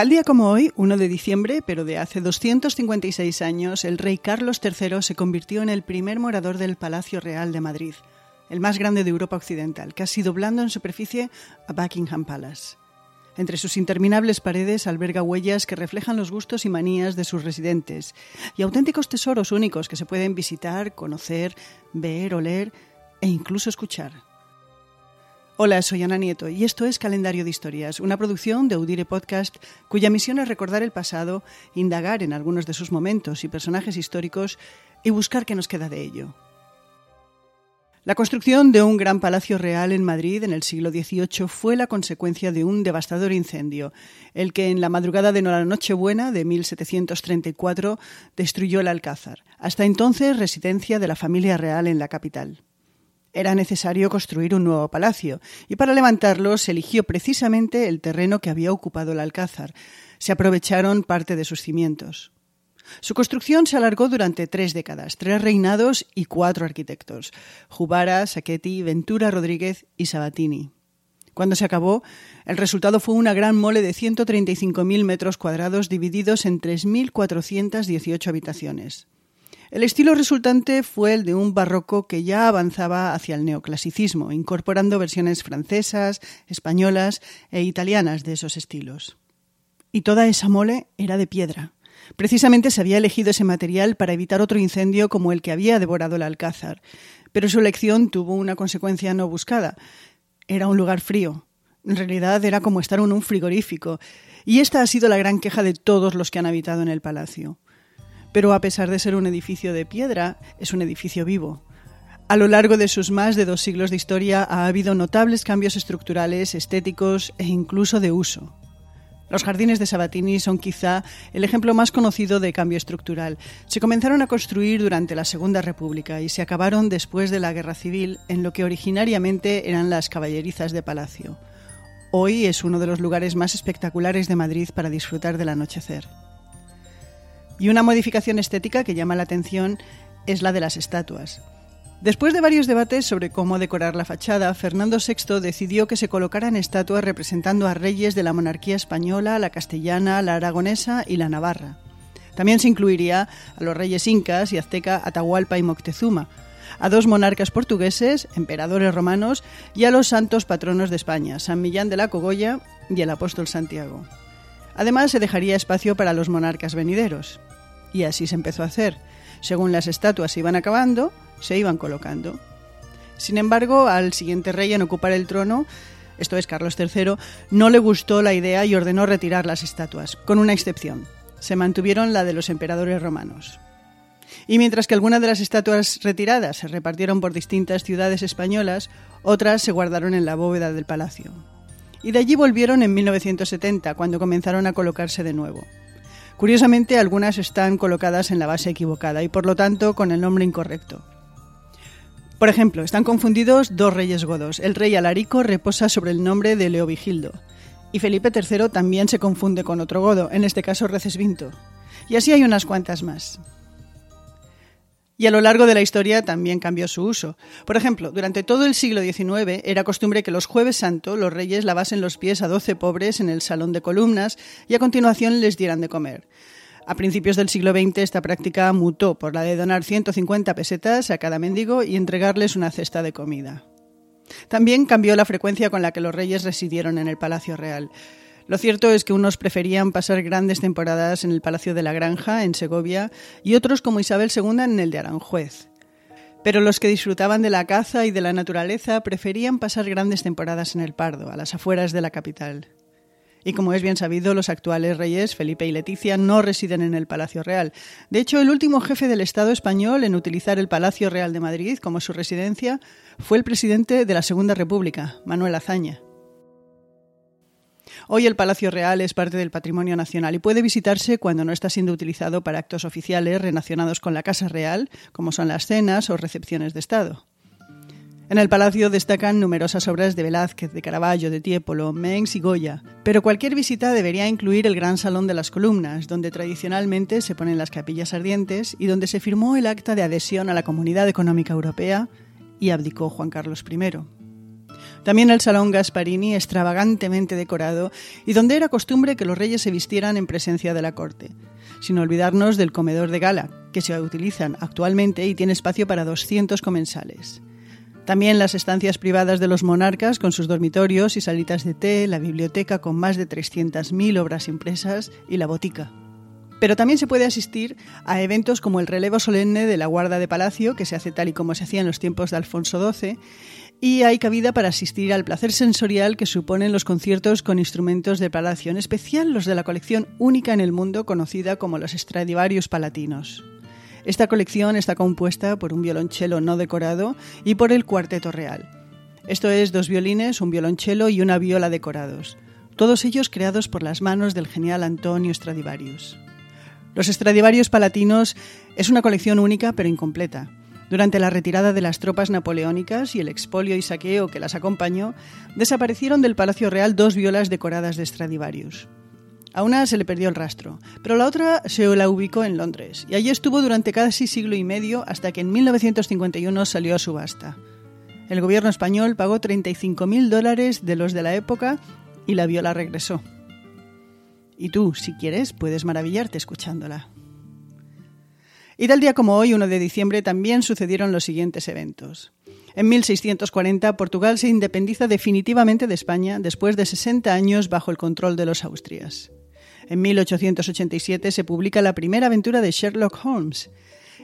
Tal día como hoy, 1 de diciembre, pero de hace 256 años, el rey Carlos III se convirtió en el primer morador del Palacio Real de Madrid, el más grande de Europa Occidental, casi doblando en superficie a Buckingham Palace. Entre sus interminables paredes alberga huellas que reflejan los gustos y manías de sus residentes y auténticos tesoros únicos que se pueden visitar, conocer, ver, oler e incluso escuchar. Hola, soy Ana Nieto y esto es Calendario de Historias, una producción de Audire Podcast cuya misión es recordar el pasado, indagar en algunos de sus momentos y personajes históricos y buscar qué nos queda de ello. La construcción de un gran palacio real en Madrid en el siglo XVIII fue la consecuencia de un devastador incendio, el que en la madrugada de la Nochebuena de 1734 destruyó el Alcázar, hasta entonces residencia de la familia real en la capital. Era necesario construir un nuevo palacio, y para levantarlo se eligió precisamente el terreno que había ocupado el Alcázar. Se aprovecharon parte de sus cimientos. Su construcción se alargó durante tres décadas, tres reinados y cuatro arquitectos: Jubara, Sacchetti, Ventura Rodríguez y Sabatini. Cuando se acabó, el resultado fue una gran mole de 135.000 metros cuadrados divididos en 3.418 habitaciones. El estilo resultante fue el de un barroco que ya avanzaba hacia el neoclasicismo, incorporando versiones francesas, españolas e italianas de esos estilos. Y toda esa mole era de piedra. Precisamente se había elegido ese material para evitar otro incendio como el que había devorado el Alcázar. Pero su elección tuvo una consecuencia no buscada. Era un lugar frío. En realidad era como estar en un frigorífico. Y esta ha sido la gran queja de todos los que han habitado en el palacio pero a pesar de ser un edificio de piedra, es un edificio vivo. A lo largo de sus más de dos siglos de historia ha habido notables cambios estructurales, estéticos e incluso de uso. Los jardines de Sabatini son quizá el ejemplo más conocido de cambio estructural. Se comenzaron a construir durante la Segunda República y se acabaron después de la Guerra Civil en lo que originariamente eran las caballerizas de palacio. Hoy es uno de los lugares más espectaculares de Madrid para disfrutar del anochecer. Y una modificación estética que llama la atención es la de las estatuas. Después de varios debates sobre cómo decorar la fachada, Fernando VI decidió que se colocaran estatuas representando a reyes de la monarquía española, la castellana, la aragonesa y la navarra. También se incluiría a los reyes incas y azteca Atahualpa y Moctezuma, a dos monarcas portugueses, emperadores romanos y a los santos patronos de España, San Millán de la Cogolla y el apóstol Santiago. Además, se dejaría espacio para los monarcas venideros. Y así se empezó a hacer. Según las estatuas se iban acabando, se iban colocando. Sin embargo, al siguiente rey en ocupar el trono, esto es Carlos III, no le gustó la idea y ordenó retirar las estatuas, con una excepción. Se mantuvieron la de los emperadores romanos. Y mientras que algunas de las estatuas retiradas se repartieron por distintas ciudades españolas, otras se guardaron en la bóveda del palacio. Y de allí volvieron en 1970, cuando comenzaron a colocarse de nuevo. Curiosamente, algunas están colocadas en la base equivocada y por lo tanto con el nombre incorrecto. Por ejemplo, están confundidos dos reyes godos. El rey Alarico reposa sobre el nombre de Leovigildo. Y Felipe III también se confunde con otro godo, en este caso Recesvinto. Y así hay unas cuantas más y a lo largo de la historia también cambió su uso. Por ejemplo, durante todo el siglo XIX era costumbre que los jueves santo los reyes lavasen los pies a doce pobres en el salón de columnas y a continuación les dieran de comer. A principios del siglo XX esta práctica mutó por la de donar 150 pesetas a cada mendigo y entregarles una cesta de comida. También cambió la frecuencia con la que los reyes residieron en el Palacio Real. Lo cierto es que unos preferían pasar grandes temporadas en el Palacio de la Granja, en Segovia, y otros, como Isabel II, en el de Aranjuez. Pero los que disfrutaban de la caza y de la naturaleza preferían pasar grandes temporadas en el Pardo, a las afueras de la capital. Y como es bien sabido, los actuales reyes, Felipe y Leticia, no residen en el Palacio Real. De hecho, el último jefe del Estado español en utilizar el Palacio Real de Madrid como su residencia fue el presidente de la Segunda República, Manuel Azaña. Hoy el Palacio Real es parte del patrimonio nacional y puede visitarse cuando no está siendo utilizado para actos oficiales relacionados con la Casa Real, como son las cenas o recepciones de Estado. En el palacio destacan numerosas obras de Velázquez, de Caravaggio, de Tiepolo, Mengs y Goya, pero cualquier visita debería incluir el gran salón de las columnas, donde tradicionalmente se ponen las capillas ardientes y donde se firmó el acta de adhesión a la Comunidad Económica Europea y abdicó Juan Carlos I. También el Salón Gasparini, extravagantemente decorado, y donde era costumbre que los reyes se vistieran en presencia de la corte. Sin olvidarnos del comedor de gala, que se utilizan actualmente y tiene espacio para 200 comensales. También las estancias privadas de los monarcas con sus dormitorios y salitas de té, la biblioteca con más de 300.000 obras impresas y la botica. Pero también se puede asistir a eventos como el relevo solemne de la Guarda de Palacio, que se hace tal y como se hacía en los tiempos de Alfonso XII, y hay cabida para asistir al placer sensorial que suponen los conciertos con instrumentos de palacio, en especial los de la colección única en el mundo conocida como los Stradivarius Palatinos. Esta colección está compuesta por un violonchelo no decorado y por el cuarteto real. Esto es dos violines, un violonchelo y una viola decorados, todos ellos creados por las manos del genial Antonio Stradivarius. Los Stradivarius Palatinos es una colección única pero incompleta. Durante la retirada de las tropas napoleónicas y el expolio y saqueo que las acompañó, desaparecieron del Palacio Real dos violas decoradas de Stradivarius. A una se le perdió el rastro, pero la otra se la ubicó en Londres, y allí estuvo durante casi siglo y medio hasta que en 1951 salió a subasta. El gobierno español pagó 35.000 dólares de los de la época y la viola regresó. Y tú, si quieres, puedes maravillarte escuchándola. Y tal día como hoy, 1 de diciembre, también sucedieron los siguientes eventos. En 1640, Portugal se independiza definitivamente de España después de 60 años bajo el control de los Austrias. En 1887 se publica la primera aventura de Sherlock Holmes.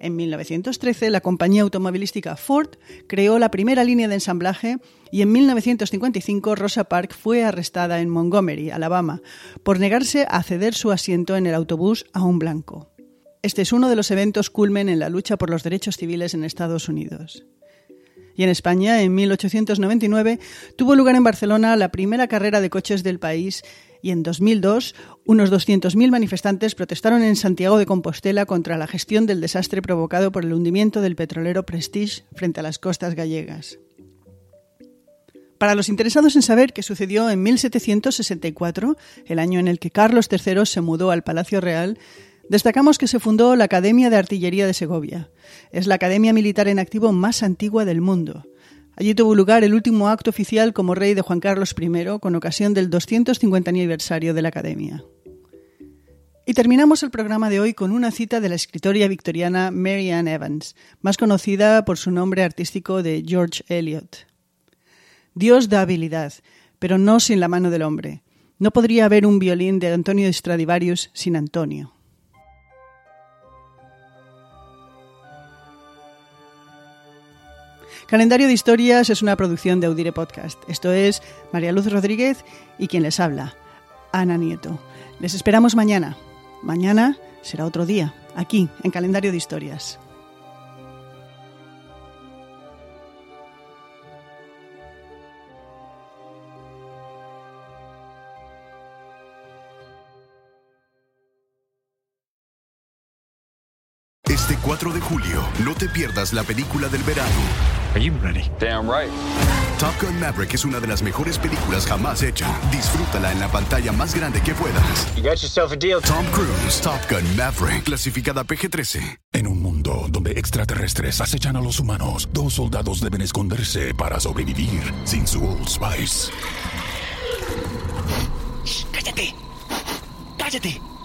En 1913, la compañía automovilística Ford creó la primera línea de ensamblaje y en 1955 Rosa Parks fue arrestada en Montgomery, Alabama, por negarse a ceder su asiento en el autobús a un blanco. Este es uno de los eventos culmen en la lucha por los derechos civiles en Estados Unidos. Y en España, en 1899, tuvo lugar en Barcelona la primera carrera de coches del país y en 2002 unos 200.000 manifestantes protestaron en Santiago de Compostela contra la gestión del desastre provocado por el hundimiento del petrolero Prestige frente a las costas gallegas. Para los interesados en saber qué sucedió en 1764, el año en el que Carlos III se mudó al Palacio Real, Destacamos que se fundó la Academia de Artillería de Segovia. Es la academia militar en activo más antigua del mundo. Allí tuvo lugar el último acto oficial como rey de Juan Carlos I con ocasión del 250 aniversario de la Academia. Y terminamos el programa de hoy con una cita de la escritora victoriana Mary Ann Evans, más conocida por su nombre artístico de George Eliot. Dios da habilidad, pero no sin la mano del hombre. No podría haber un violín de Antonio Stradivarius sin Antonio. Calendario de Historias es una producción de Audire Podcast. Esto es María Luz Rodríguez y quien les habla, Ana Nieto. Les esperamos mañana. Mañana será otro día, aquí, en Calendario de Historias. Este 4 de julio, no te pierdas la película del verano. Are you ready? Damn right. Top Gun Maverick es una de las mejores películas jamás hecha. Disfrútala en la pantalla más grande que puedas. You got yourself a deal. Tom Cruise, Top Gun Maverick, clasificada PG-13. En un mundo donde extraterrestres acechan a los humanos, dos soldados deben esconderse para sobrevivir sin su Old Spice. ¡Cállate! ¡Cállate!